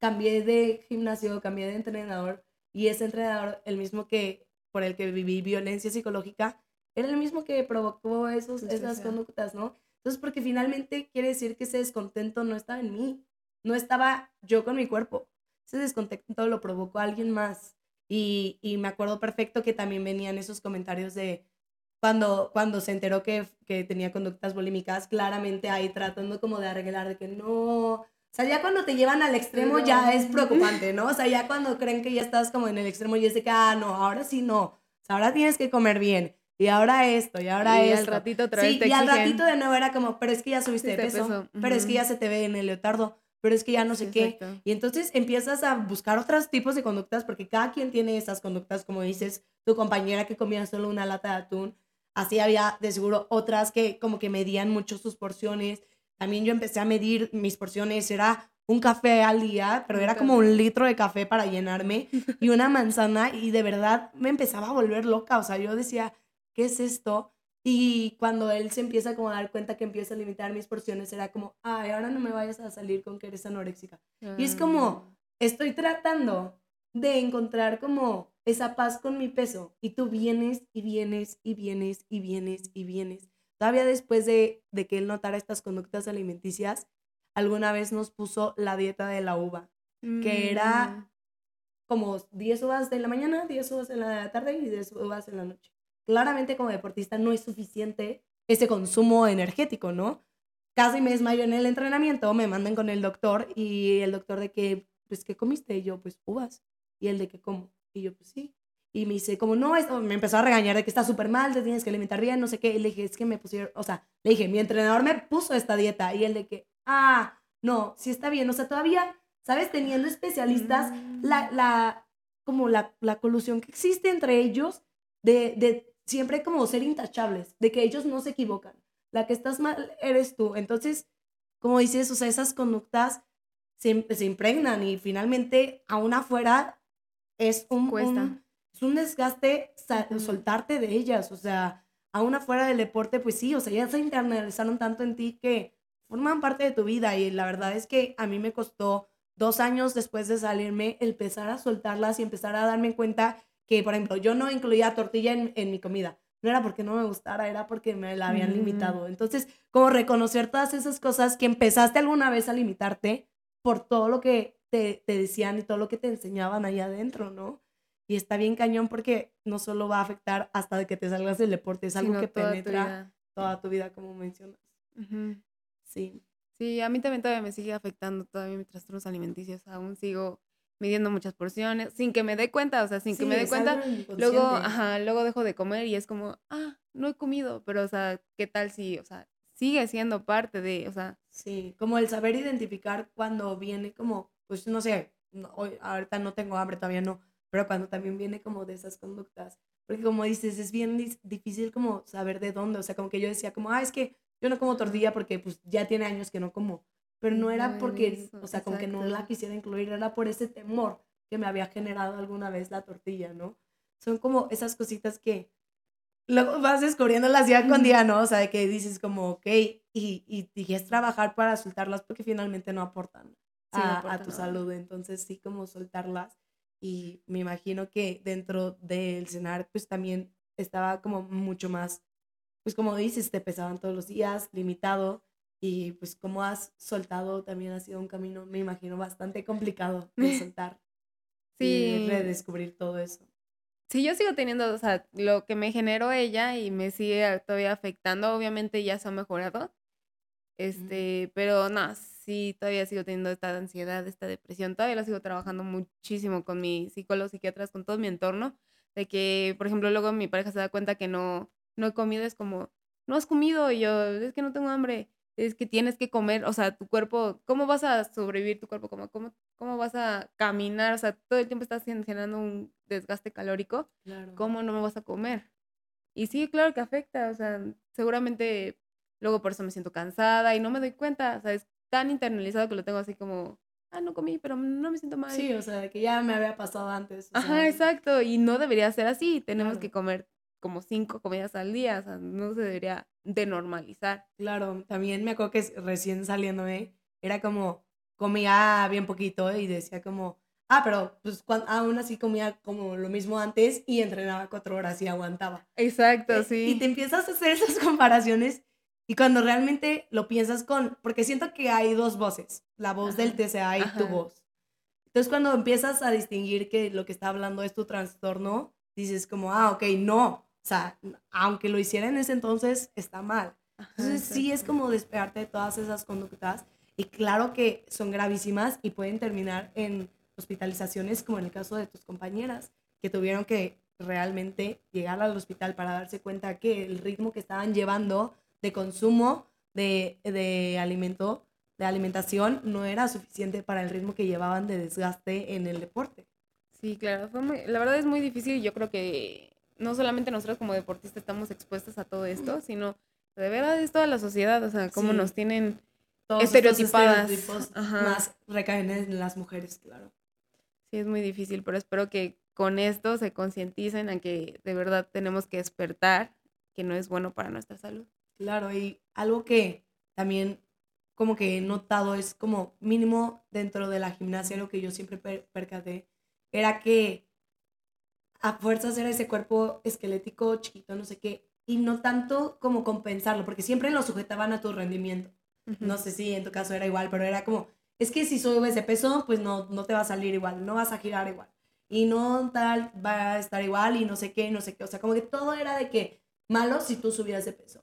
cambié de gimnasio, cambié de entrenador y ese entrenador, el mismo que por el que viví violencia psicológica, era el mismo que provocó esos, esas conductas, ¿no? Entonces, porque finalmente quiere decir que ese descontento no estaba en mí, no estaba yo con mi cuerpo. Ese descontento lo provocó alguien más. Y, y me acuerdo perfecto que también venían esos comentarios de, cuando, cuando se enteró que, que tenía conductas bulímicas, claramente ahí tratando como de arreglar de que no, o sea, ya cuando te llevan al extremo ya es preocupante, ¿no? O sea, ya cuando creen que ya estás como en el extremo y es de que, ah, no, ahora sí no. O sea, ahora tienes que comer bien. Y ahora esto, y ahora y esto. al ratito otra vez Sí, y al ratito de nuevo era como, pero es que ya subiste de peso, pero es que ya se te ve en el leotardo, pero es que ya no sé qué. Y entonces empiezas a buscar otros tipos de conductas porque cada quien tiene esas conductas, como dices, tu compañera que comía solo una lata de atún, Así había de seguro otras que como que medían mucho sus porciones. También yo empecé a medir mis porciones, era un café al día, pero era como un litro de café para llenarme y una manzana y de verdad me empezaba a volver loca, o sea, yo decía, ¿qué es esto? Y cuando él se empieza como a dar cuenta que empieza a limitar mis porciones, era como, ay, ahora no me vayas a salir con que eres anoréxica. Y es como, ah. estoy tratando de encontrar como esa paz con mi peso. Y tú vienes y vienes y vienes y vienes y vienes. Todavía después de, de que él notara estas conductas alimenticias, alguna vez nos puso la dieta de la uva, que era mm. como 10 uvas de la mañana, 10 uvas en la tarde y 10 uvas en la noche. Claramente como deportista no es suficiente ese consumo energético, ¿no? Casi me desmayo en el entrenamiento, me mandan con el doctor y el doctor de que, pues, ¿qué comiste? Y yo, pues, uvas. Y el de que como. Y yo, pues, sí. Y me dice, como, no, esto, me empezó a regañar de que está súper mal, te tienes que alimentar bien, no sé qué. Y le dije, es que me pusieron, o sea, le dije, mi entrenador me puso esta dieta. Y el de que, ah, no, sí está bien. O sea, todavía ¿sabes? Teniendo especialistas, la, Mm. la, como la, la colusión que existe entre ellos de, de siempre como ser intachables, de que ellos no se equivocan. La que estás mal eres tú. Entonces, como dices, o sea, esas conductas se, se impregnan y finalmente aún afuera es un, Cuesta. un- es un desgaste soltarte de ellas, o sea, aún afuera del deporte, pues sí, o sea, ya se internalizaron tanto en ti que forman parte de tu vida y la verdad es que a mí me costó dos años después de salirme empezar a soltarlas y empezar a darme cuenta que, por ejemplo, yo no incluía tortilla en, en mi comida. No era porque no me gustara, era porque me la habían Mm. limitado. Entonces, como reconocer todas esas cosas que empezaste alguna vez a limitarte por todo lo que te, te decían y todo lo que te enseñaban ahí adentro, ¿no? Y está bien cañón porque no solo va a afectar hasta de que te salgas del deporte, es algo Sino que toda tu penetra vida. toda tu vida, como mencionas. Ujú. Sí. Sí, a mí también todavía me sigue afectando todavía mis trastornos alimenticios. Aún sigo midiendo muchas porciones sin que me dé cuenta, o sea, sin que Sí, me dé cuenta. Luego, ajá, luego dejo de comer y es como, ah, no he comido, pero o sea, ¿qué tal si, o sea, sigue siendo parte de, o sea, Sí, como el saber identificar cuando viene como, pues no sé, no- hoy, ahorita no tengo hambre, todavía no, pero cuando también viene como de esas conductas. Porque como dices, es bien difícil como saber de dónde, o sea, como que yo decía como, ah, es que yo no como tortilla porque pues ya tiene años que no como, pero no era No, porque, eso, o sea, como que no la quisiera incluir, era por ese temor que me había generado alguna vez la tortilla, ¿no? Son como esas cositas que luego vas descubriéndolas día con día, ¿no? O sea, de que dices como, ok, y, y, y es trabajar para soltarlas porque finalmente no aportan a, tu salud. Entonces, sí, como soltarlas. Y me imagino que dentro del cenar, pues también estaba como mucho más, pues como dices, te pesaban todos los días, limitado. Y pues como has soltado, también ha sido un camino, me imagino, bastante complicado de soltar y Sí, redescubrir todo eso. sí, yo sigo teniendo, o sea, lo que me generó ella y me sigue todavía afectando, obviamente ya se ha mejorado, este, pero no, sí, todavía sigo teniendo esta ansiedad, esta depresión, todavía la sigo trabajando muchísimo con mis psicólogos, psiquiatras, con todo mi entorno, de que, por ejemplo, luego mi pareja se da cuenta que no, no he comido, es como, no has comido, y yo, es que no tengo hambre, es que tienes que comer, o sea, tu cuerpo, ¿cómo vas a sobrevivir tu cuerpo? ¿Cómo, cómo, cómo vas a caminar? O sea, todo el tiempo estás gen- generando un desgaste calórico, Claro. ¿cómo no me vas a comer? Y sí, claro que afecta, o sea, seguramente luego por eso me siento cansada y no me doy cuenta, o sea, es tan internalizado que lo tengo así como, ah, no comí, pero no me siento mal. Sí, o sea, de que ya me había pasado antes. Ajá, sea, exacto, y no debería ser así, tenemos Claro. que comer como cinco comidas al día, o sea, no se debería de normalizar. Claro, también me acuerdo que recién saliéndome era como comía bien poquito y decía como, ah, pero pues cuan- aún así comía como lo mismo antes y entrenaba cuatro horas y aguantaba. Exacto, Eh, Y sí. te empiezas a hacer esas comparaciones y cuando realmente lo piensas con, porque siento que hay dos voces, la voz del Ajá, TCA y tu ajá. voz. Entonces cuando empiezas a distinguir que lo que está hablando es tu trastorno, dices como, ah, ok, no. O sea, aunque lo hiciera en ese entonces, está mal. Ajá, Entonces sí es como despegarte de todas esas conductas y claro que son gravísimas y pueden terminar en hospitalizaciones como en el caso de tus compañeras que tuvieron que realmente llegar al hospital para darse cuenta que el ritmo que estaban llevando de consumo de, de alimento, de alimentación, no era suficiente para el ritmo que llevaban de desgaste en el deporte. Sí, claro, fue muy, la verdad es muy difícil y yo creo que no solamente nosotros como deportistas estamos expuestas a todo esto, sino de verdad es toda la sociedad, o sea, cómo Sí. nos tienen Todos Estereotipadas, ajá. más recaen en las mujeres, claro. Sí, es muy difícil, pero espero que con esto se concienticen a que de verdad tenemos que despertar, que no es bueno para nuestra salud. Claro, y algo que también como que he notado es como mínimo dentro de la gimnasia, lo que yo siempre per- percaté, era que a fuerzas era ese cuerpo esquelético chiquito, no sé qué, y no tanto como compensarlo, porque siempre lo sujetaban a tu rendimiento. No sé si en tu caso era igual, pero era como, es que si subes de peso, pues no, no te va a salir igual, no vas a girar igual. y no tal va a estar igual y no sé qué, no sé qué. O sea, como que todo era de que malo si tú subías de peso.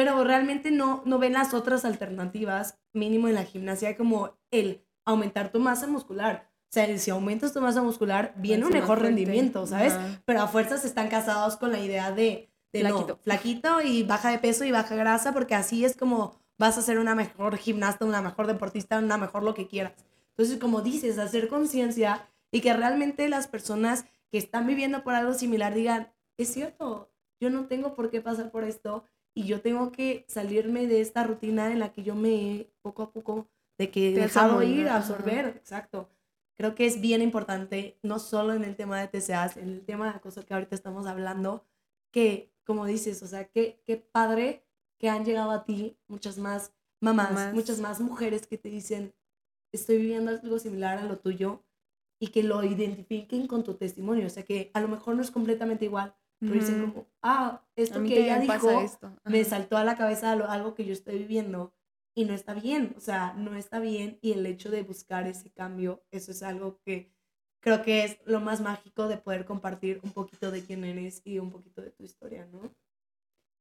Pero realmente no, no ven las otras alternativas, mínimo en la gimnasia, como el aumentar tu masa muscular. O sea, si aumentas tu masa muscular, viene un mejor rendimiento, ¿sabes? Pero a fuerzas están casados con la idea de, de flaquito. flaquito y baja de peso y baja grasa, porque así es como vas a ser una mejor gimnasta, una mejor deportista, una mejor lo que quieras. Entonces, como dices, hacer conciencia y que realmente las personas que están viviendo por algo similar digan, es cierto, yo no tengo por qué pasar por esto y yo tengo que salirme de esta rutina en la que yo me poco a poco de que he dejado ir, a absorber, exacto. Creo que es bien importante, no solo en el tema de TCAs, en el tema de la cosa que ahorita estamos hablando, que, como dices, o sea, qué, qué padre que han llegado a ti muchas más mamás, muchas más mujeres que te dicen, estoy viviendo algo similar a lo tuyo y que lo identifiquen con tu testimonio. O sea, que a lo mejor no es completamente igual, pero dicen como, ah, esto que ella dijo me saltó a la cabeza algo que yo estoy viviendo y no está bien. O sea, no está bien y el hecho de buscar ese cambio, eso es algo que creo que es lo más mágico de poder compartir un poquito de quién eres y un poquito de tu historia, ¿no?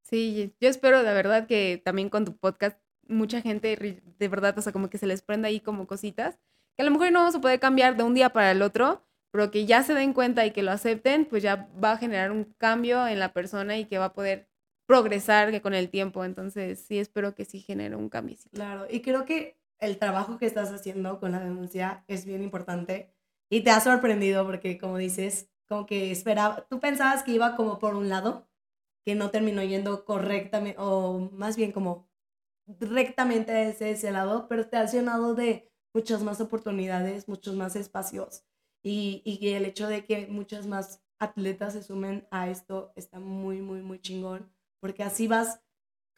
Sí, yo espero de verdad que también con tu podcast mucha gente de verdad, o sea, como que se les prenda ahí como cositas, que a lo mejor no se puede cambiar de un día para el otro, pero que ya se den cuenta y que lo acepten, pues ya va a generar un cambio en la persona y que va a poder progresar con el tiempo. Entonces, sí, espero que sí genere un cambio. Claro, y creo que el trabajo que estás haciendo con la denuncia es bien importante y te ha sorprendido porque, como dices, como que esperaba, tú pensabas que iba como por un lado, que no terminó yendo correctamente, o más bien como rectamente ese, ese lado, pero te has llenado de muchas más oportunidades, muchos más espacios y, y el hecho de que muchas más atletas se sumen a esto está muy, muy, muy chingón, porque así vas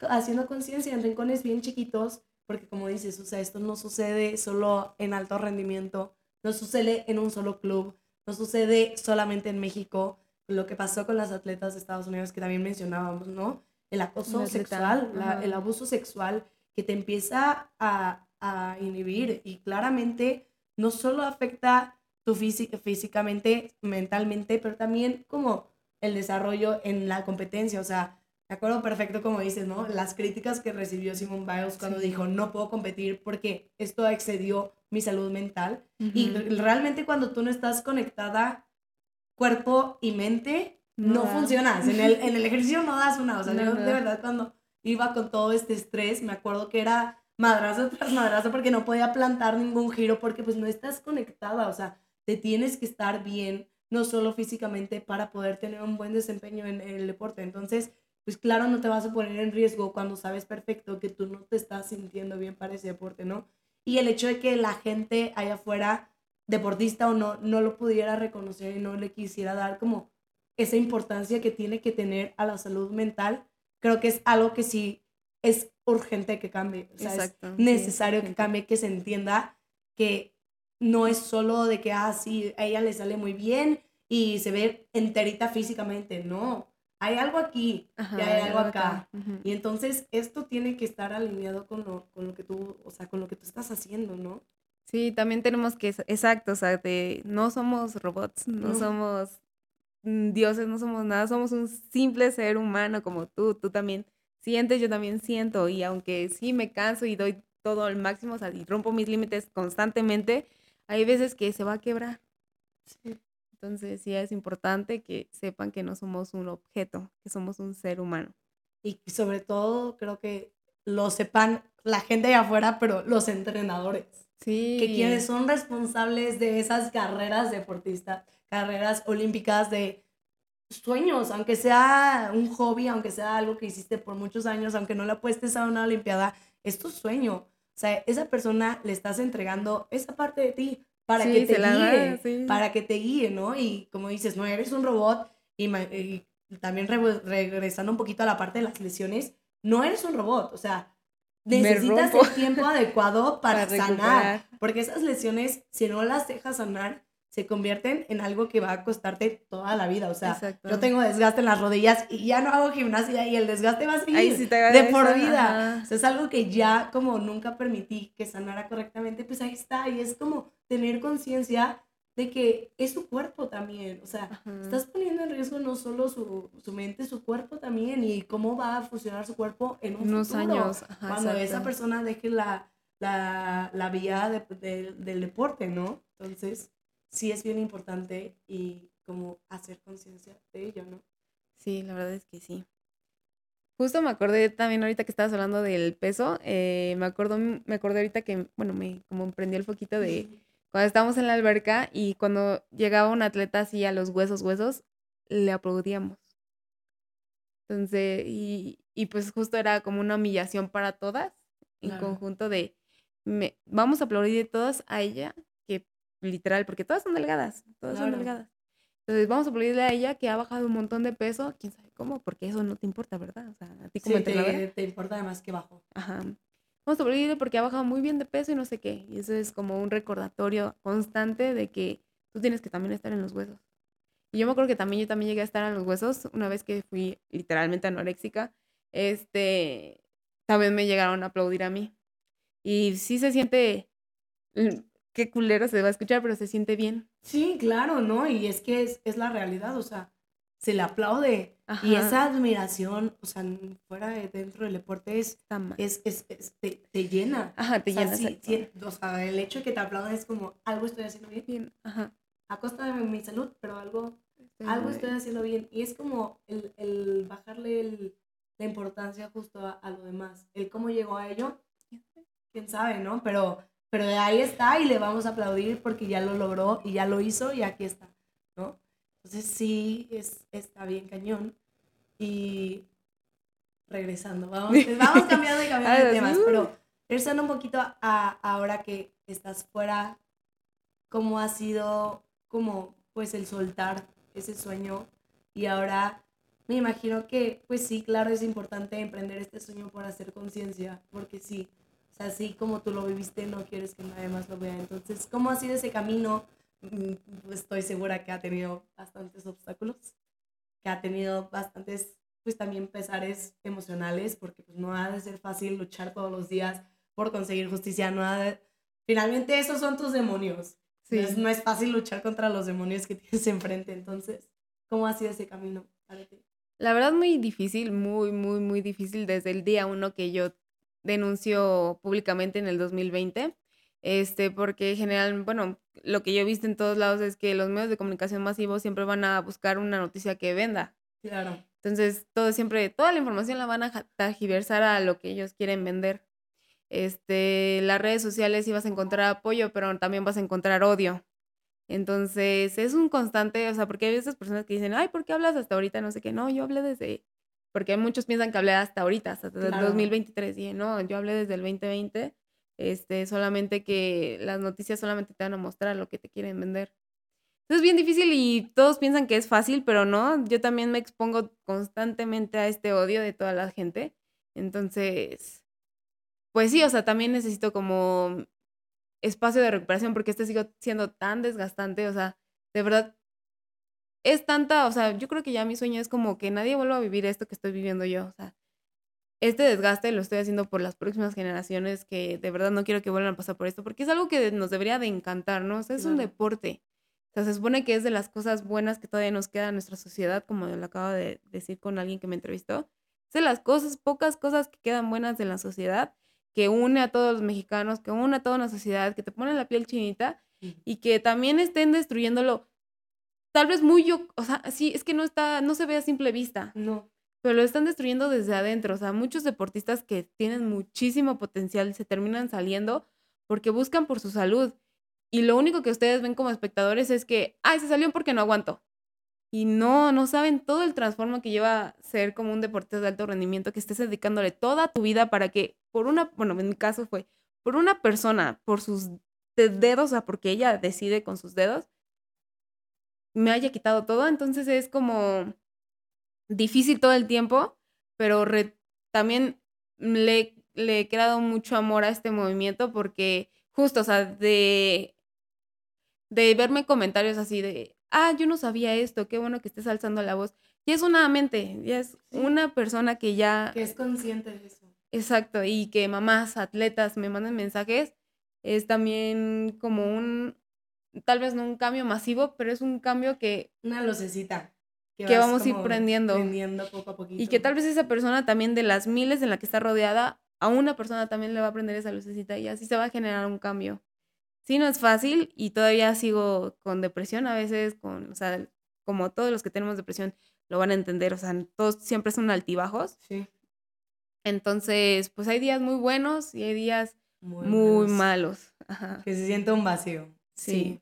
haciendo conciencia en rincones bien chiquitos, porque como dices, o sea, esto no sucede solo en alto rendimiento, no sucede en un solo club, no sucede solamente en México, lo que pasó con las atletas de Estados Unidos que también mencionábamos, ¿no? el acoso sexual, el abuso sexual que te empieza a, a, inhibir y claramente no solo afecta tu físicamente, mentalmente, pero también como el desarrollo en la competencia, o sea, me acuerdo perfecto como dices, ¿no? Las críticas que recibió Simone Biles cuando dijo, no puedo competir porque esto excedió mi salud mental. Y realmente cuando tú no estás conectada cuerpo y mente, no, funcionas. En el, en el ejercicio no das una. O sea, yo de verdad cuando iba con todo este estrés, me acuerdo que era madrazo tras madrazo porque no podía plantar ningún giro porque pues no estás conectada. O sea, te tienes que estar bien, no solo físicamente, para poder tener un buen desempeño en, en el deporte. Entonces, pues claro, no te vas a poner en riesgo cuando sabes perfecto que tú no te estás sintiendo bien para ese deporte, ¿no? Y el hecho de que la gente allá afuera, deportista o no, no lo pudiera reconocer y no le quisiera dar como esa importancia que tiene que tener a la salud mental, creo que es algo que sí es urgente que cambie. O sea, es necesario que cambie, que se entienda que no es solo de que, ah, sí, a ella le sale muy bien y se ve enterita físicamente. No, hay algo aquí y hay algo acá. Y entonces esto tiene que estar alineado con lo, con lo que tú, o sea, con lo que tú estás haciendo, ¿no? Sí, también tenemos que, exacto, o sea, de, no somos robots, no. somos Mm, dioses, no somos nada, somos un simple ser humano como tú, tú también sientes, yo también siento, y aunque sí me canso y doy todo al máximo, o sea, y rompo mis límites constantemente, hay veces que se va a quebrar. Entonces sí es importante que sepan que no somos un objeto, que somos un ser humano. Y sobre todo creo que lo sepan la gente de afuera, pero los entrenadores. Sí. Que quienes son responsables de esas carreras deportistas, carreras olímpicas de sueños, aunque sea un hobby, aunque sea algo que hiciste por muchos años, aunque no la apuestes a una olimpiada, es tu sueño. Sea, esa persona le estás entregando esa parte de ti para que te guíe, para que te guíe, ¿no? Y como dices, no eres un robot y, también regresando un poquito a la parte de las lesiones, no eres un robot, o sea, necesitas el tiempo adecuado para, para sanar, porque esas lesiones, si no las dejas sanar, se convierten en algo que va a costarte toda la vida. O sea, yo tengo desgaste en las rodillas y ya no hago gimnasia y el desgaste va a seguir de por vida. O sea, es algo que ya como nunca permití que sanara correctamente, pues ahí está. Y es como tener conciencia de que es su cuerpo también, o sea, estás poniendo en riesgo no solo su, su, mente, su cuerpo también y cómo va a funcionar su cuerpo en unos años, cuando esa persona deje la, la, la vía de, del deporte, ¿no? Entonces, sí es bien importante y como hacer conciencia de ello, ¿no? Sí, la verdad es que sí. Justo me acordé también ahorita que estabas hablando del peso, eh, me, acuerdo, me acordé ahorita que, bueno, me como prendió el foquito de cuando estábamos en la alberca y cuando llegaba un atleta así a los huesos, huesos, le aplaudíamos. Entonces, y, y pues justo era como una humillación para todas, en conjunto de, me, vamos a aplaudir todas a ella, literal, porque todas son delgadas, todas son delgadas. Entonces, vamos a aplaudirle a ella que ha bajado un montón de peso, quién sabe cómo, porque eso no te importa, ¿verdad? O sea, a ti como sí, te, te, importa además que bajo. Ajá vamos a aplaudirle porque ha bajado muy bien de peso y no sé qué. Y eso es como un recordatorio constante de que tú tienes que también estar en los huesos. Y yo me acuerdo que también yo también llegué a estar en los huesos una vez que fui literalmente anoréxica. Este, también me llegaron a aplaudir a mí. Y sí se siente, mm, qué culero se va a escuchar, pero se siente bien. Sí, claro, ¿no? Y es que es, es la realidad, o sea, se le aplaude. Y esa admiración, o sea, fuera de dentro del deporte es, es, es, te, llena. Ajá, te llena. o sea, el hecho de que te aplaudan es como, algo estoy haciendo bien. Ajá. A costa de mi salud, pero algo estoy, algo estoy haciendo bien. Y es como el, el bajarle el, la importancia justo a, a, lo demás. El cómo llegó a ello, quién sabe, ¿no? Pero, pero ahí está y le vamos a aplaudir porque ya lo logró y ya lo hizo y aquí está, ¿no? Entonces sí, es, está bien cañón. Y regresando, vamos, vamos cambiando y cambiando de temas, pero regresando un poquito a ahora que estás fuera, ¿cómo ha sido como pues el soltar ese sueño? Y ahora me imagino que pues sí, claro, es importante emprender este sueño por hacer conciencia, porque sí, o sea, así como tú lo viviste, no quieres que nadie más lo vea. Entonces, ¿cómo ha sido ese camino? Mm, estoy segura que ha tenido bastantes obstáculos, que ha tenido bastantes, pues también pesares emocionales, porque pues no ha de ser fácil luchar todos los días por conseguir justicia, no ha de... Finalmente esos son tus demonios. Sí. No, es, fácil luchar contra los demonios que tienes enfrente. Entonces, ¿cómo ha sido ese camino para ti? La verdad muy difícil, muy, muy, muy difícil desde el día uno que yo denuncio públicamente en el 2020 este, porque en general, bueno, lo que yo he visto en todos lados es que los medios de comunicación masivos siempre van a buscar una noticia que venda. Claro. Entonces, todo siempre, toda la información la van a tergiversar a lo que ellos quieren vender. Este, las redes sociales sí vas a encontrar apoyo, pero también vas a encontrar odio. Entonces, es un constante, o sea, porque hay veces personas que dicen, ay, ¿por qué hablas hasta ahorita? No sé qué, no, yo hablé desde, porque muchos piensan que hablé hasta ahorita, hasta el 2023, y no, yo hablé desde el 2020 este, solamente que las noticias solamente te van a mostrar lo que te quieren vender. Entonces es bien difícil y todos piensan que es fácil, pero no, yo también me expongo constantemente a este odio de toda la gente. Entonces, pues sí, o sea, también necesito como espacio de recuperación porque este sigue siendo tan desgastante, o sea, de verdad es tanta, o sea, yo creo que ya mi sueño es como que nadie vuelva a vivir esto que estoy viviendo yo, o sea, este desgaste lo estoy haciendo por las próximas generaciones que de verdad no quiero que vuelvan a pasar por esto, porque es algo que nos debería de encantar, ¿no? O sea, es un deporte. O sea, se supone que es de las cosas buenas que todavía nos queda en nuestra sociedad, como lo acabo de decir con alguien que me entrevistó. Es de las cosas, pocas cosas que quedan buenas en la sociedad, que une a todos los mexicanos, que une a toda una sociedad, que te pone la piel chinita y que también estén destruyéndolo. Tal vez muy yo, o sea, sí, es que no está, no se ve a simple vista. No pero lo están destruyendo desde adentro. O sea, muchos deportistas que tienen muchísimo potencial se terminan saliendo porque buscan por su salud. Y lo único que ustedes ven como espectadores es que, ay, se salió porque no aguanto. Y no, no saben todo el transformo que lleva ser como un deportista de alto rendimiento, que estés dedicándole toda tu vida para que, por una, bueno, en mi caso fue, por una persona, por sus dedos, o sea, porque ella decide con sus dedos, me haya quitado todo. Entonces es como, difícil todo el tiempo, pero también le, le, he creado mucho amor a este movimiento porque justo, o sea, de, de verme comentarios así de, ah, yo no sabía esto, qué bueno que estés alzando la voz. Y es una mente, ya es una persona que ya... Que es consciente de eso. Exacto, y que mamás, atletas me manden mensajes, es también como un, tal vez no un cambio masivo, pero es un cambio que... Una lucecita. Que, vamos a ir prendiendo. Prendiendo poco a poquito. Y que tal vez esa persona también de las miles en la que está rodeada, a una persona también le va a prender esa lucecita y así se va a generar un cambio. Sí, no es fácil y todavía sigo con depresión a veces, con, o sea, como todos los que tenemos depresión lo van a entender, o sea, todos siempre son altibajos. Sí. Entonces, pues hay días muy buenos y hay días muy, malos. Que se siente un vacío. Sí.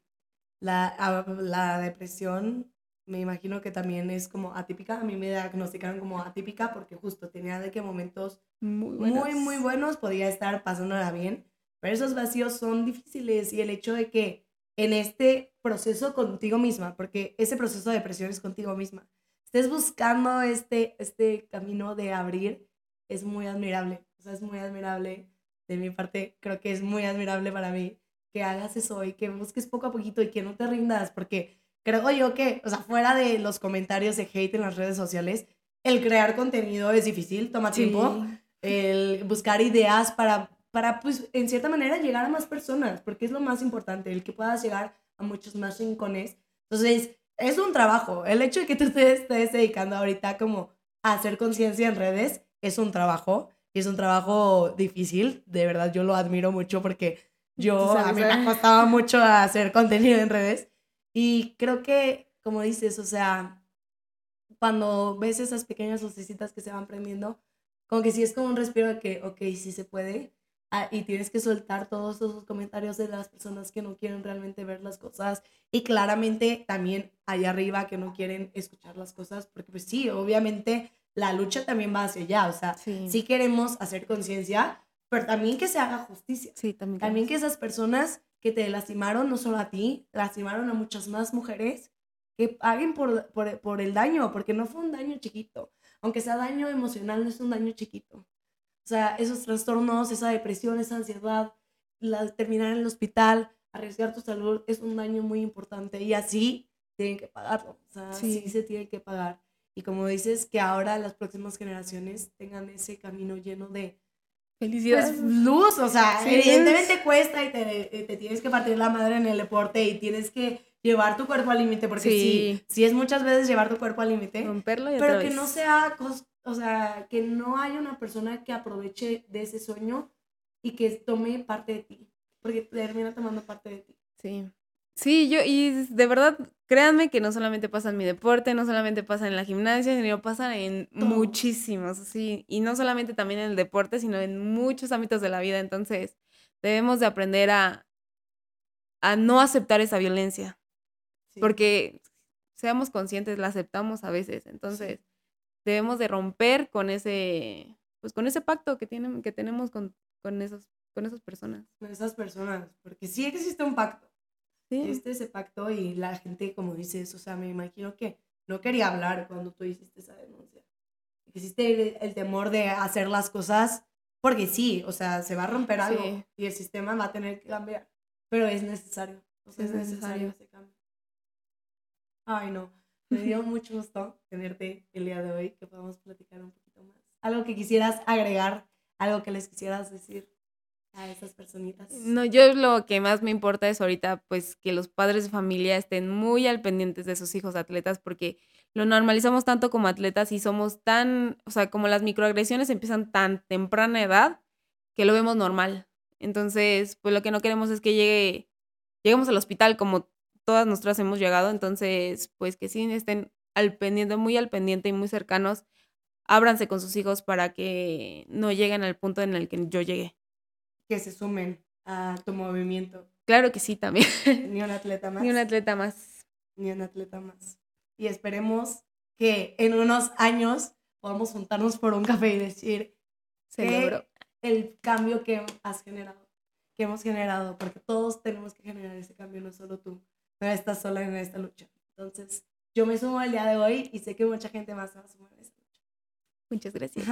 La, la depresión, me imagino que también es como atípica. A mí me diagnosticaron como atípica porque justo tenía de que momentos muy, muy, muy buenos podía estar pasándola bien, pero esos vacíos son difíciles y el hecho de que en este proceso contigo misma, porque ese proceso de depresión es contigo misma, estés buscando este, este camino de abrir, es muy admirable. O sea, es muy admirable de mi parte, creo que es muy admirable para mí que hagas eso y que busques poco a poquito y que no te rindas, porque creo yo que, o sea, fuera de los comentarios de hate en las redes sociales, el crear contenido es difícil, toma tiempo, el buscar ideas para, para, pues, en cierta manera llegar a más personas, porque es lo más importante, el que puedas llegar a muchos más rincones. Entonces, es un trabajo. El hecho de que tú te estés dedicando ahorita como a hacer conciencia en redes es un trabajo. Y es un trabajo difícil. De verdad, yo lo admiro mucho porque yo a mí me costaba mucho hacer contenido en redes. Y creo que, como dices, o sea, cuando ves esas pequeñas lucecitas que se van prendiendo, como que sí es como un respiro de que, ok, sí se puede. Ah, y tienes que soltar todos esos comentarios de las personas que no quieren realmente ver las cosas y claramente también allá arriba que no quieren escuchar las cosas, porque pues sí, obviamente la lucha también va hacia allá, o sea, sí, queremos hacer conciencia, pero también que se haga justicia. Sí, también. También que esas personas que te lastimaron, no solo a ti, lastimaron a muchas más mujeres, que paguen por, por, por el daño, porque no fue un daño chiquito, aunque sea daño emocional, no es un daño chiquito. O sea, esos trastornos, esa depresión, esa ansiedad, la, terminar en el hospital, arriesgar tu salud es un daño muy importante y así tienen que pagarlo. O sea, sí. se tiene que pagar. Y como dices, que ahora las próximas generaciones tengan ese camino lleno de Pues, luz, o sea, evidentemente cuesta y te, te, tienes que partir la madre en el deporte y tienes que llevar tu cuerpo al límite, porque sí. sí, es muchas veces llevar tu cuerpo al límite. Romperlo y Pero que no sea o sea, que no haya una persona que aproveche de ese sueño y que tome parte de ti, porque termina tomando parte de ti. Sí. Sí, yo, y de verdad, créanme que no solamente pasa en mi deporte, no solamente pasa en la gimnasia, sino pasa en muchísimos, sí, y no solamente también en el deporte, sino en muchos ámbitos de la vida. Entonces, debemos de aprender a, a no aceptar esa violencia, porque seamos conscientes, la aceptamos a veces. Entonces, debemos de romper con ese, pues con ese pacto que, tienen, que tenemos con, con, esos, con esas personas. Con esas personas, porque sí existe un pacto. Sí. Existe ese pacto y la gente, como dices, o sea, me imagino que no quería hablar cuando tú hiciste esa denuncia. Existe el, temor de hacer las cosas porque sí, o sea, se va a romper algo y el sistema va a tener que cambiar, pero es necesario. O sea, es, necesario ese cambio. Ay, no. Me dio mucho gusto tenerte el día de hoy, que podamos platicar un poquito más. Algo que quisieras agregar, algo que les quisieras decir a esas personitas. No, yo lo que más me importa es ahorita, pues, que los padres de familia estén muy al pendientes de sus hijos atletas, porque lo normalizamos tanto como atletas y somos tan, o sea, como las microagresiones empiezan tan temprana edad que lo vemos normal. Entonces, pues lo que no queremos es que llegue, lleguemos al hospital como todas nosotras hemos llegado, entonces, pues que sí estén al pendiente, muy al pendiente y muy cercanos, ábranse con sus hijos para que no lleguen al punto en el que yo llegué. Que se sumen a tu movimiento. Claro que sí, también. Ni un atleta más. Ni un atleta más. Ni un atleta más. Y esperemos que en unos años podamos juntarnos por un café y decir Celebro. el cambio que has generado, que hemos generado, porque todos tenemos que generar ese cambio, no solo tú no estás sola en esta lucha. Entonces, yo me sumo al día de hoy y sé que mucha gente más se va a sumar a esta lucha. Muchas gracias.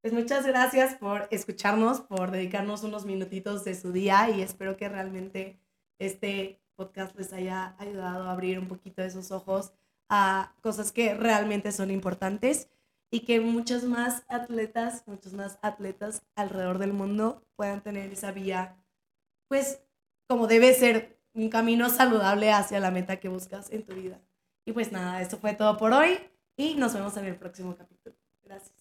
Pues muchas gracias por escucharnos, por dedicarnos unos minutitos de su día y espero que realmente este podcast les haya ayudado a abrir un poquito esos ojos a cosas que realmente son importantes y que muchos más atletas, muchos más atletas alrededor del mundo puedan tener esa vía, pues como debe ser un camino saludable hacia la meta que buscas en tu vida. Y pues nada, esto fue todo por hoy y nos vemos en el próximo capítulo. Gracias.